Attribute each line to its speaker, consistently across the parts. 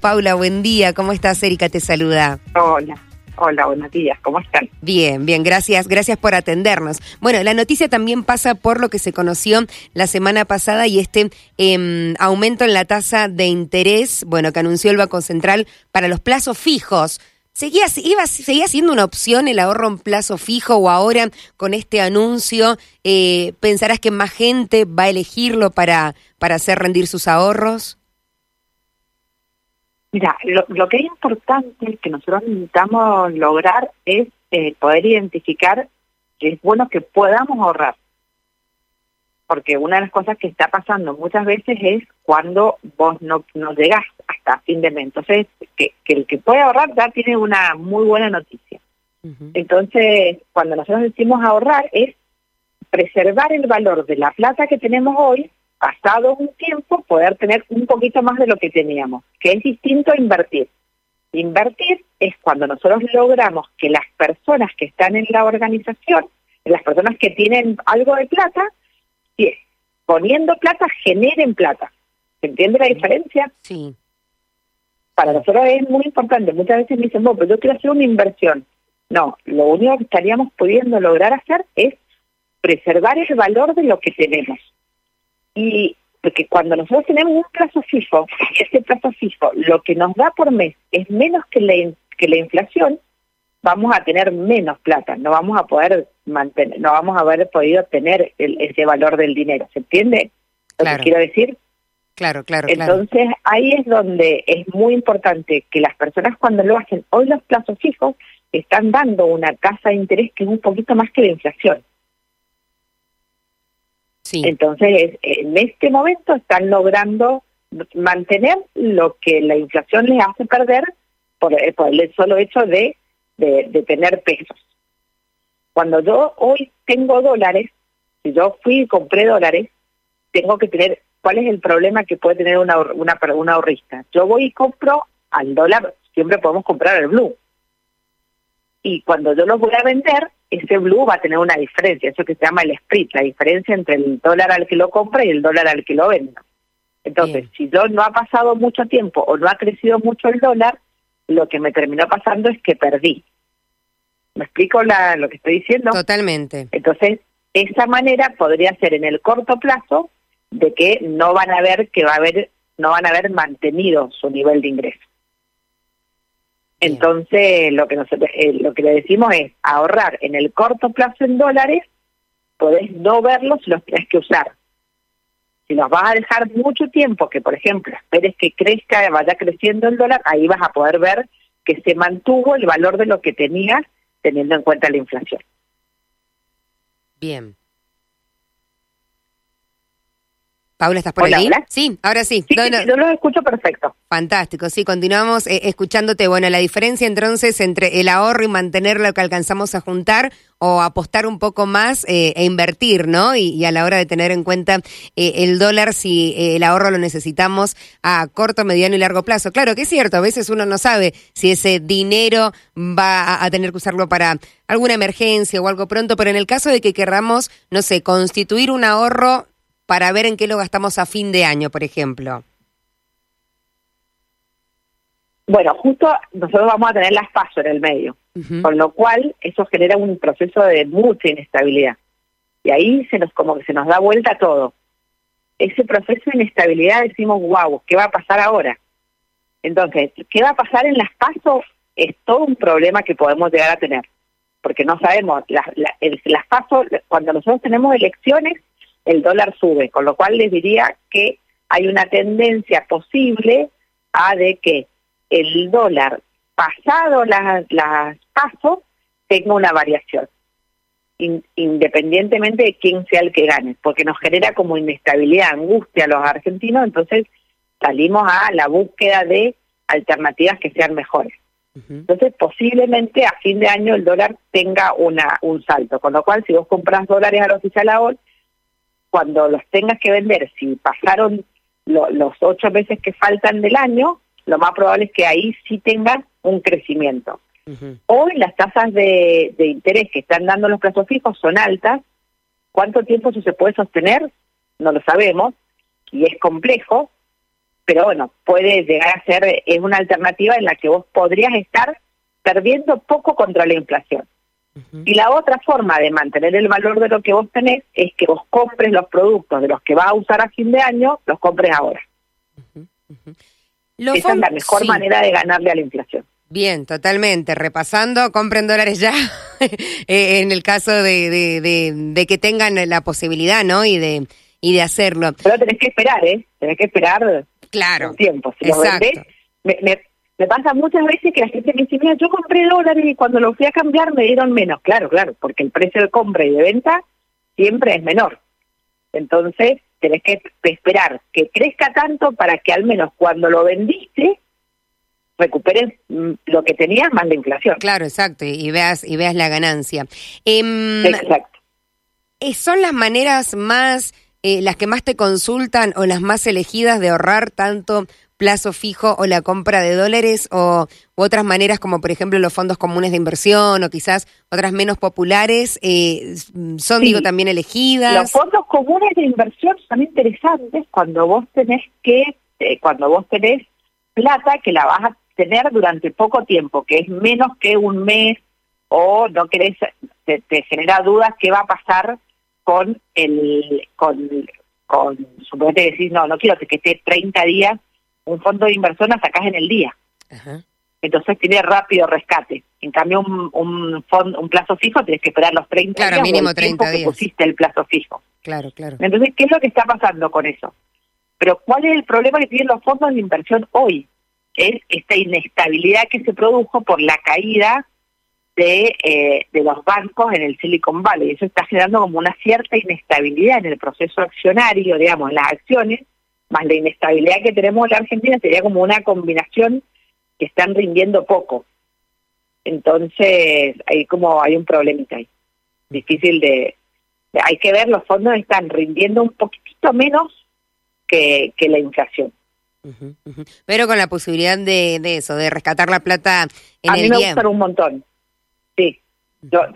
Speaker 1: Paula, buen día. ¿Cómo estás? Erika te saluda.
Speaker 2: Hola. Hola, buenos días. ¿Cómo están?
Speaker 1: Bien, bien, gracias. Gracias por atendernos. Bueno, la noticia también pasa por lo que se conoció la semana pasada y este eh, aumento en la tasa de interés, bueno, que anunció el Banco Central para los plazos fijos. ¿Seguía, iba, ¿Seguía siendo una opción el ahorro en plazo fijo o ahora con este anuncio eh, pensarás que más gente va a elegirlo para, para hacer rendir sus ahorros?
Speaker 2: Mira, lo, que es importante que nosotros necesitamos lograr es eh, poder identificar que es bueno que podamos ahorrar. Porque una de las cosas que está pasando muchas veces es cuando vos no, no llegás hasta fin de mes. Entonces, que, el que puede ahorrar ya tiene una muy buena noticia. Entonces, cuando nosotros decimos ahorrar es preservar el valor de la plata que tenemos hoy pasado un tiempo, poder tener un poquito más de lo que teníamos, que es distinto a invertir. Invertir es cuando nosotros logramos que las personas que están en la organización, las personas que tienen algo de plata, poniendo plata, generen plata. ¿Se entiende la diferencia?
Speaker 1: Sí.
Speaker 2: Para nosotros es muy importante. Muchas veces me dicen, bueno, pero yo quiero hacer una inversión. No, lo único que estaríamos pudiendo lograr hacer es preservar el valor de lo que tenemos. Y porque cuando nosotros tenemos un plazo fijo, ese plazo fijo lo que nos da por mes es menos que la, que la inflación, vamos a tener menos plata, no vamos a poder mantener, no vamos a haber podido tener ese valor del dinero, ¿se entiende? Lo que quiero decir.
Speaker 1: Claro, claro.
Speaker 2: Entonces ahí es donde es muy importante que las personas cuando lo hacen, hoy los plazos fijos están dando una tasa de interés que es un poquito más que la inflación. Entonces, en este momento están logrando mantener lo que la inflación les hace perder por, eh, el solo hecho de, de, tener pesos. Cuando yo hoy tengo dólares, si yo fui y compré dólares, tengo que tener, ¿cuál es el problema que puede tener una, una, una ahorrista? Yo voy y compro al dólar, siempre podemos comprar el blue. Y cuando yo los voy a vender, ese blue va a tener una diferencia, eso que se llama el split, la diferencia entre el dólar al que lo compra y el dólar al que lo venda. Entonces, si yo no ha pasado mucho tiempo o no ha crecido mucho el dólar, lo que me terminó pasando es que perdí. ¿Me explico la, lo que estoy diciendo?
Speaker 1: Totalmente.
Speaker 2: Entonces, esa manera podría ser en el corto plazo de que no van a ver que va a haber, no van a haber mantenido su nivel de ingreso. Entonces, lo que, nosotros, eh, lo que le decimos es ahorrar en el corto plazo en dólares, podés no verlos si los tienes que usar. Si los vas a dejar mucho tiempo, que por ejemplo esperes que crezca, vaya creciendo el dólar, ahí vas a poder ver que se mantuvo el valor de lo que tenías teniendo en cuenta la inflación.
Speaker 1: Bien. Paula, ¿estás por ahí? Sí, ahora sí.
Speaker 2: Sí, yo lo escucho perfecto.
Speaker 1: Fantástico, sí, continuamos eh, escuchándote. Bueno, la diferencia entonces entre el ahorro y mantener lo que alcanzamos a juntar o apostar un poco más eh, e invertir, ¿no? Y, a la hora de tener en cuenta eh, el dólar, si el ahorro lo necesitamos a corto, mediano y largo plazo. Claro que es cierto, a veces uno no sabe si ese dinero va a tener que usarlo para alguna emergencia o algo pronto, pero en el caso de que querramos, no sé, constituir un ahorro para ver en qué lo gastamos a fin de año, por ejemplo?
Speaker 2: Bueno, justo nosotros vamos a tener las pasos en el medio, con lo cual eso genera un proceso de mucha inestabilidad. Y ahí se nos como que se nos da vuelta todo. Ese proceso de inestabilidad decimos, wow, ¿qué va a pasar ahora? Entonces, ¿qué va a pasar en las pasos? Es todo un problema que podemos llegar a tener, porque no sabemos, las, las pasos, cuando nosotros tenemos elecciones, el dólar sube, con lo cual les diría que hay una tendencia posible a de que el dólar pasado las, las pasos tenga una variación, independientemente de quién sea el que gane, porque nos genera como inestabilidad, angustia a los argentinos, entonces salimos a la búsqueda de alternativas que sean mejores. Entonces, posiblemente a fin de año el dólar tenga una un salto, con lo cual si vos compras dólares al oficial ahora, cuando los tengas que vender, si pasaron los ocho meses que faltan del año, lo más probable es que ahí sí tengan un crecimiento. Hoy las tasas de, interés que están dando los plazos fijos son altas. ¿Cuánto tiempo eso se puede sostener? No lo sabemos y es complejo, pero bueno, puede llegar a ser, es una alternativa en la que vos podrías estar perdiendo poco contra la inflación. Y la otra forma de mantener el valor de lo que vos tenés es que vos compres los productos de los que vas a usar a fin de año, los compres ahora. Esa es la mejor manera de ganarle a la inflación.
Speaker 1: Bien, totalmente. Repasando, compren dólares ya, eh, en el caso de, de, de, que tengan la posibilidad, ¿no? Y de, y de hacerlo.
Speaker 2: Pero tenés que esperar, ¿eh? Tenés que esperar
Speaker 1: claro,
Speaker 2: un tiempo. Si exacto. me, me, pasa muchas veces que la gente me dice, mira, yo compré dólares y cuando lo fui a cambiar me dieron menos. Claro, claro, porque el precio de compra y de venta siempre es menor. Entonces, tenés que esperar que crezca tanto para que al menos cuando lo vendiste recuperes mm, lo que tenías más la inflación.
Speaker 1: Claro, exacto, y veas y veas la ganancia. Em,
Speaker 2: exacto.
Speaker 1: Eh, ¿Son las maneras más, eh, las que más te consultan o las más elegidas de ahorrar tanto plazo fijo o la compra de dólares o otras maneras como por ejemplo los fondos comunes de inversión o quizás otras menos populares eh, son digo también elegidas.
Speaker 2: Los fondos comunes de inversión son interesantes cuando vos tenés que cuando vos tenés plata que la vas a tener durante poco tiempo, que es menos que un mes, o no querés, te, genera dudas qué va a pasar con el, con, con suponete decís, no, no quiero que esté 30 días, un fondo de inversión la sacás en el día. Entonces tiene rápido rescate. En cambio, un, un, fondo, un plazo fijo tienes que esperar los 30
Speaker 1: claro,
Speaker 2: días.
Speaker 1: mínimo 30
Speaker 2: días. que pusiste el plazo fijo.
Speaker 1: Claro, claro.
Speaker 2: Entonces, ¿qué es lo que está pasando con eso? Pero ¿cuál es el problema que tienen los fondos de inversión hoy? es esta inestabilidad que se produjo por la caída de, eh, de los bancos en el Silicon Valley. Eso está generando como una cierta inestabilidad en el proceso accionario, digamos, las acciones, más la inestabilidad que tenemos en la Argentina sería como una combinación que están rindiendo poco. Entonces, hay como hay un problemita ahí. Difícil de, hay que ver, los fondos están rindiendo un poquitito menos que, que la inflación.
Speaker 1: Pero con la posibilidad de, de, eso, de rescatar la plata en
Speaker 2: a mí me gusta un montón. Sí.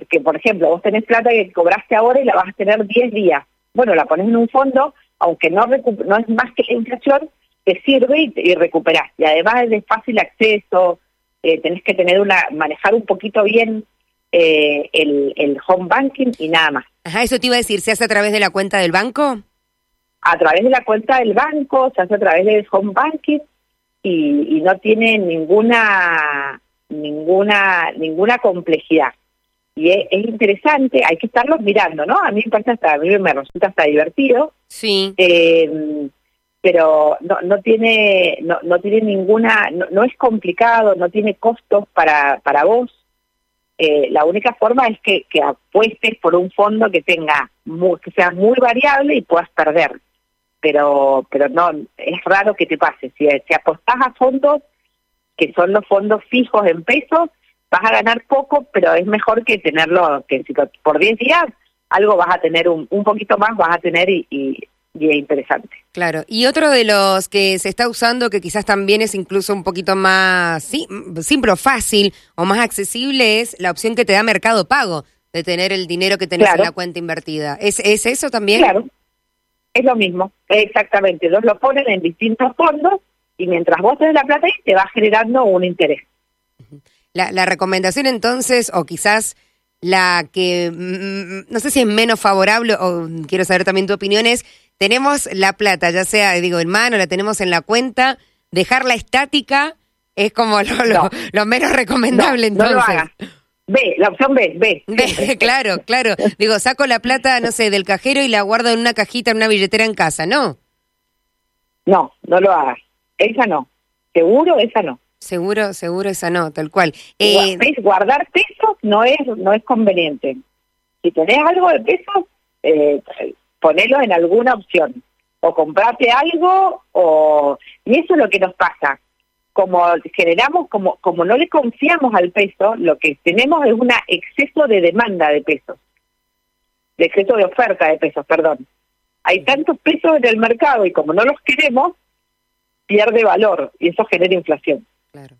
Speaker 2: que por ejemplo, vos tenés plata que cobraste ahora y la vas a tener 10 días. Bueno, la pones en un fondo, aunque no, no es más que la inflación, te sirve y, y recuperás. Y además es de fácil acceso, eh, tenés que tener una manejar un poquito bien eh, el, el home banking y nada más.
Speaker 1: Ajá, eso te iba a decir, ¿se hace a través de la cuenta del banco?
Speaker 2: a través de la cuenta del banco, se hace a través del home banking y, no tiene ninguna ninguna ninguna complejidad. Y es, interesante, hay que estarlos mirando, ¿no? A mí me parece hasta, a mí me resulta hasta divertido.
Speaker 1: Sí.
Speaker 2: Eh, pero no, no tiene no, no tiene ninguna no, es complicado no tiene costos para para vos eh, la única forma es que, que apuestes por un fondo que tenga que sea muy variable y puedas perder pero pero no es raro que te pase. Si, si apostás a fondos que son los fondos fijos en pesos, vas a ganar poco, pero es mejor que tenerlo, que si por 10 días algo vas a tener un, un poquito más, vas a tener y, y, es interesante.
Speaker 1: Claro, y otro de los que se está usando, que quizás también es incluso un poquito más sí, simple o fácil o más accesible, es la opción que te da Mercado Pago, de tener el dinero que tenés en la cuenta invertida. ¿Es, ¿Es eso también?
Speaker 2: Claro, es lo mismo, exactamente. Dos lo ponen en distintos fondos y mientras vos tenés la plata ahí, te va generando un interés.
Speaker 1: La, la recomendación entonces, o quizás la que mm, mm, no sé si es menos favorable, o quiero saber también tu opinión, es tenemos la plata, ya sea, digo, en mano, la tenemos en la cuenta, dejarla estática es como lo, lo, menos recomendable entonces.
Speaker 2: No lo B, la opción B, B.
Speaker 1: claro, claro. Digo, saco la plata, no sé, del cajero y la guardo en una cajita, en una billetera en casa, ¿no?
Speaker 2: No, no lo hagas. Esa no. Seguro, esa no.
Speaker 1: Seguro, seguro esa no, tal cual.
Speaker 2: Eh, guardar pesos no es no es conveniente. Si tenés algo de pesos, eh, ponelo en alguna opción. O comprate algo, o... Y eso es lo que nos pasa como generamos, como, como no le confiamos al peso, lo que tenemos es un exceso de demanda de pesos, de exceso de oferta de pesos, perdón. Hay tantos pesos en el mercado y como no los queremos, pierde valor y eso genera inflación.
Speaker 1: Claro.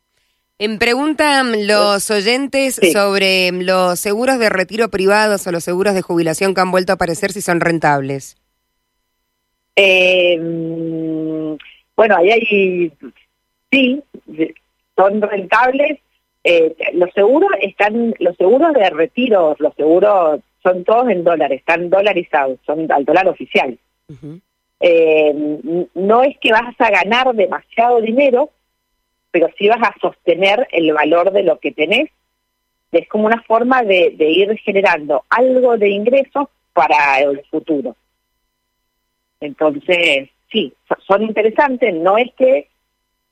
Speaker 1: En preguntan los oyentes sobre los seguros de retiro privados o los seguros de jubilación que han vuelto a aparecer si son rentables.
Speaker 2: Eh, Bueno, ahí hay, sí, son rentables. Eh, los seguros están, los seguros de retiro, los seguros son todos en dólares, están dolarizados, son al dólar oficial. eh, no es que vas a ganar demasiado dinero, pero sí vas a sostener el valor de lo que tenés. Es como una forma de, ir generando algo de ingresos para el futuro. Entonces, sí, son interesantes, no es que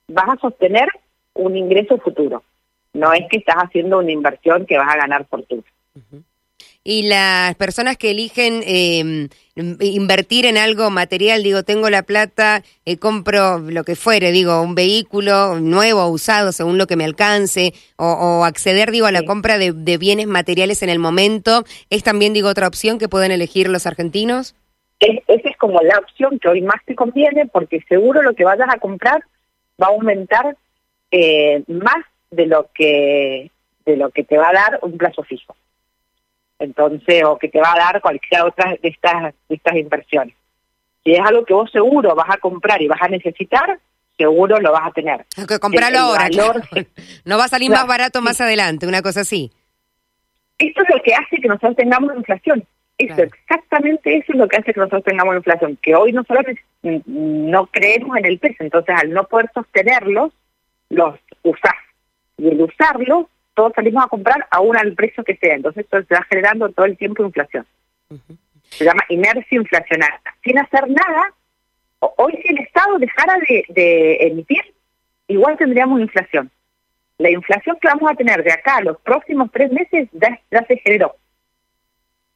Speaker 2: vas a sostener un ingreso futuro, no es que estás haciendo una inversión que vas a ganar fortuna.
Speaker 1: Y las personas que eligen eh, invertir en algo material, digo, tengo la plata, eh, compro lo que fuere, digo, un vehículo nuevo o usado según lo que me alcance, o, o acceder, digo, a la sí. compra de, de, bienes materiales en el momento, ¿es también, digo, otra opción que pueden elegir los argentinos?
Speaker 2: Es, esa es como la opción que hoy más te conviene, porque seguro lo que vayas a comprar va a aumentar eh, más de lo que de lo que te va a dar un plazo fijo entonces o que te va a dar cualquiera otra de estas de estas inversiones si es algo que vos seguro vas a comprar y vas a necesitar seguro lo vas a tener
Speaker 1: hay que comprarlo ahora valor, claro. no va a salir claro, más barato sí. más adelante una cosa así
Speaker 2: esto es lo que hace que nosotros tengamos inflación eso claro. exactamente eso es lo que hace que nosotros tengamos inflación que hoy nosotros no creemos en el peso entonces al no poder sostenerlos los usás y el usarlos todos salimos a comprar aún al precio que sea. Entonces esto se va generando todo el tiempo inflación. Uh -huh. Se llama inercia inflacionaria. Sin hacer nada, hoy si el Estado dejara de, de, emitir, igual tendríamos inflación. La inflación que vamos a tener de acá a los próximos tres meses ya, ya se generó.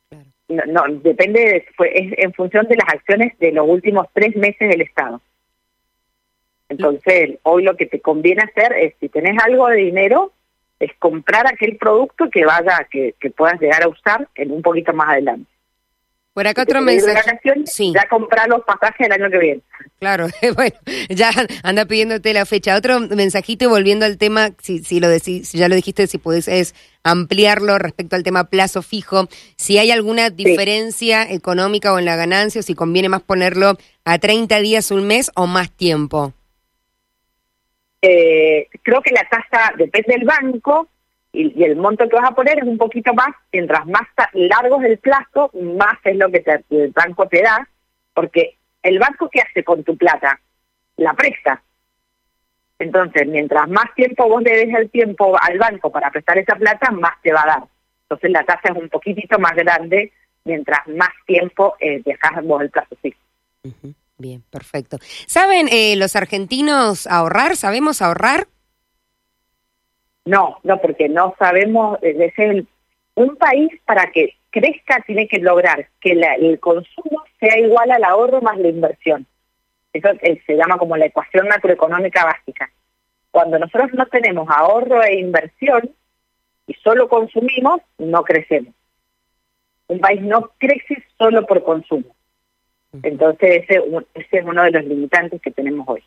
Speaker 2: Claro. No, no, depende, de, fue, es en función de las acciones de los últimos tres meses del Estado. Entonces, hoy lo que te conviene hacer es, si tenés algo de dinero, es comprar aquel producto que vaya, que, que puedas llegar a usar en un poquito más adelante.
Speaker 1: Por acá otro mensaje.
Speaker 2: Sí. Ya comprar los pasajes el año que viene.
Speaker 1: Claro, bueno, ya anda pidiéndote la fecha. Otro mensajito y volviendo al tema, si, si lo decís, si ya lo dijiste, si puedes es ampliarlo respecto al tema plazo fijo. Si hay alguna diferencia sí. económica o en la ganancia, o si conviene más ponerlo a 30 días, un mes o más tiempo.
Speaker 2: Eh, creo que la tasa depende del banco y, el monto que vas a poner es un poquito más, mientras más largo es el plazo, más es lo que el banco te da, porque el banco ¿qué hace con tu plata? La presta. Entonces, mientras más tiempo vos le des el tiempo al banco para prestar esa plata, más te va a dar. Entonces la tasa es un poquitito más grande mientras más tiempo eh, vos el plazo
Speaker 1: -huh. Bien, perfecto. ¿Saben eh, los argentinos ahorrar? ¿Sabemos ahorrar?
Speaker 2: No, no, porque no sabemos, es el, un país para que crezca tiene que lograr que el consumo sea igual al ahorro más la inversión. Eso eh, se llama como la ecuación macroeconómica básica. Cuando nosotros no tenemos ahorro e inversión y solo consumimos, no crecemos. Un país no crece solo por consumo. Entonces ese, ese, es uno de los limitantes que tenemos hoy.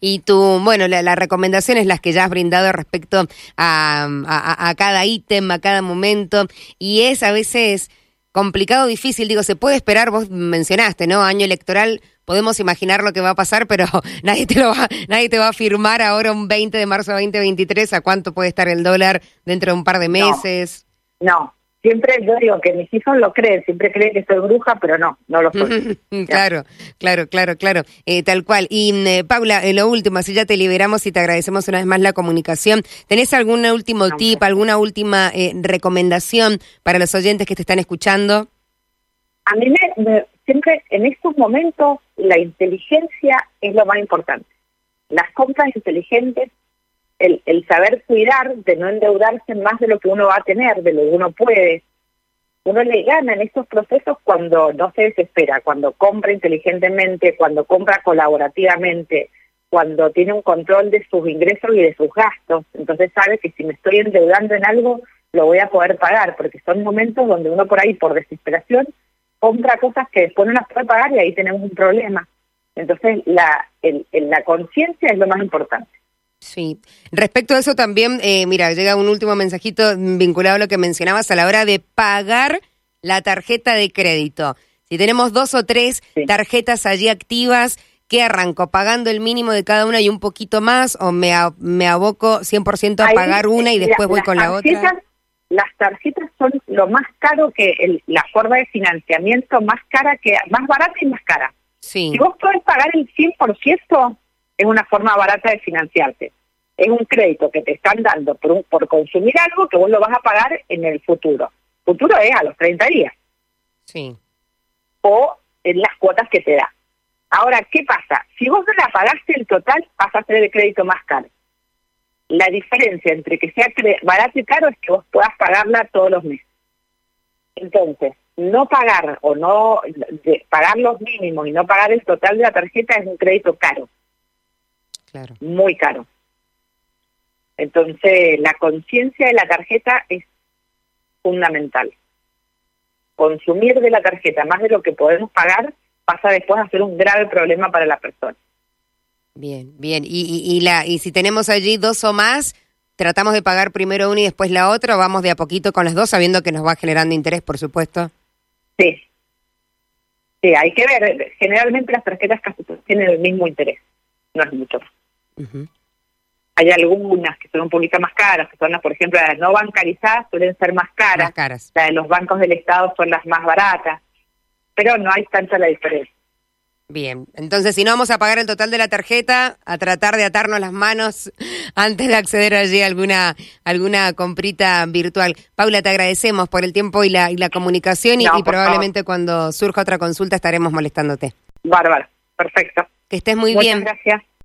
Speaker 1: Y tú, bueno, la, la recomendación es las que ya has brindado respecto a, a, a cada ítem, a cada momento, y es a veces complicado, difícil, digo, se puede esperar, vos mencionaste, ¿no? Año electoral, podemos imaginar lo que va a pasar, pero nadie te lo va, nadie te va a afirmar ahora un 20 de marzo de 2023 a cuánto puede estar el dólar dentro de un par de meses.
Speaker 2: No siempre yo digo que mis hijos lo creen, siempre creen que soy bruja, pero no, no lo soy.
Speaker 1: claro, claro, claro, claro, eh, tal cual. Y eh, Paula, eh, lo último, así ya te liberamos y te agradecemos una vez más la comunicación. ¿Tenés algún último no, tip, alguna última eh, recomendación para los oyentes que te están escuchando?
Speaker 2: A mí me, me, siempre en estos momentos la inteligencia es lo más importante. Las compras inteligentes el, saber cuidar, de no endeudarse más de lo que uno va a tener, de lo que uno puede. Uno le gana en estos procesos cuando no se desespera, cuando compra inteligentemente, cuando compra colaborativamente, cuando tiene un control de sus ingresos y de sus gastos. Entonces sabe que si me estoy endeudando en algo, lo voy a poder pagar, porque son momentos donde uno por ahí, por desesperación, compra cosas que después no las puede pagar y ahí tenemos un problema. Entonces la conciencia es lo más importante.
Speaker 1: Sí, respecto a eso también, eh, mira, llega un último mensajito vinculado a lo que mencionabas a la hora de pagar la tarjeta de crédito. Si tenemos dos o tres sí. tarjetas allí activas, ¿qué arranco? ¿Pagando el mínimo de cada una y un poquito más? ¿O me, me aboco 100% a pagar una y después voy con la otra?
Speaker 2: Las tarjetas son lo más caro que la forma de financiamiento más cara, que más barata y más cara.
Speaker 1: Sí.
Speaker 2: Si vos podés pagar el 100%, es una forma barata de financiarte. Es un crédito que te están dando por, por consumir algo que vos lo vas a pagar en el futuro. Futuro es a los 30 días.
Speaker 1: Sí.
Speaker 2: O en las cuotas que te da. Ahora, ¿qué pasa? Si vos no la pagaste el total, pasa a ser el crédito más caro. La diferencia entre que sea barato y caro es que vos puedas pagarla todos los meses. Entonces, no pagar o no pagar los mínimos y no pagar el total de la tarjeta es un crédito caro.
Speaker 1: Claro.
Speaker 2: Muy caro. Entonces, la conciencia de la tarjeta es fundamental. Consumir de la tarjeta más de lo que podemos pagar pasa después a ser un grave problema para la persona.
Speaker 1: Bien, bien. Y, y, la, y si tenemos allí dos o más, tratamos de pagar primero una y después la otra, o vamos de a poquito con las dos, sabiendo que nos va generando interés, por supuesto.
Speaker 2: Sí. Sí, hay que ver. Generalmente las tarjetas casi tienen el mismo interés. No es mucho. Hay algunas que son un poquito más caras, que son las, por ejemplo, las no bancarizadas suelen ser más caras.
Speaker 1: Más caras.
Speaker 2: Las de los bancos del Estado son las más baratas. Pero no hay tanta la diferencia.
Speaker 1: Bien, entonces si no vamos a pagar el total de la tarjeta, a tratar de atarnos las manos antes de acceder allí a alguna, alguna comprita virtual. Paula, te agradecemos por el tiempo y la, y la comunicación y, probablemente cuando surja otra consulta estaremos molestándote.
Speaker 2: Bárbaro, perfecto.
Speaker 1: Que estés muy bien.
Speaker 2: Gracias.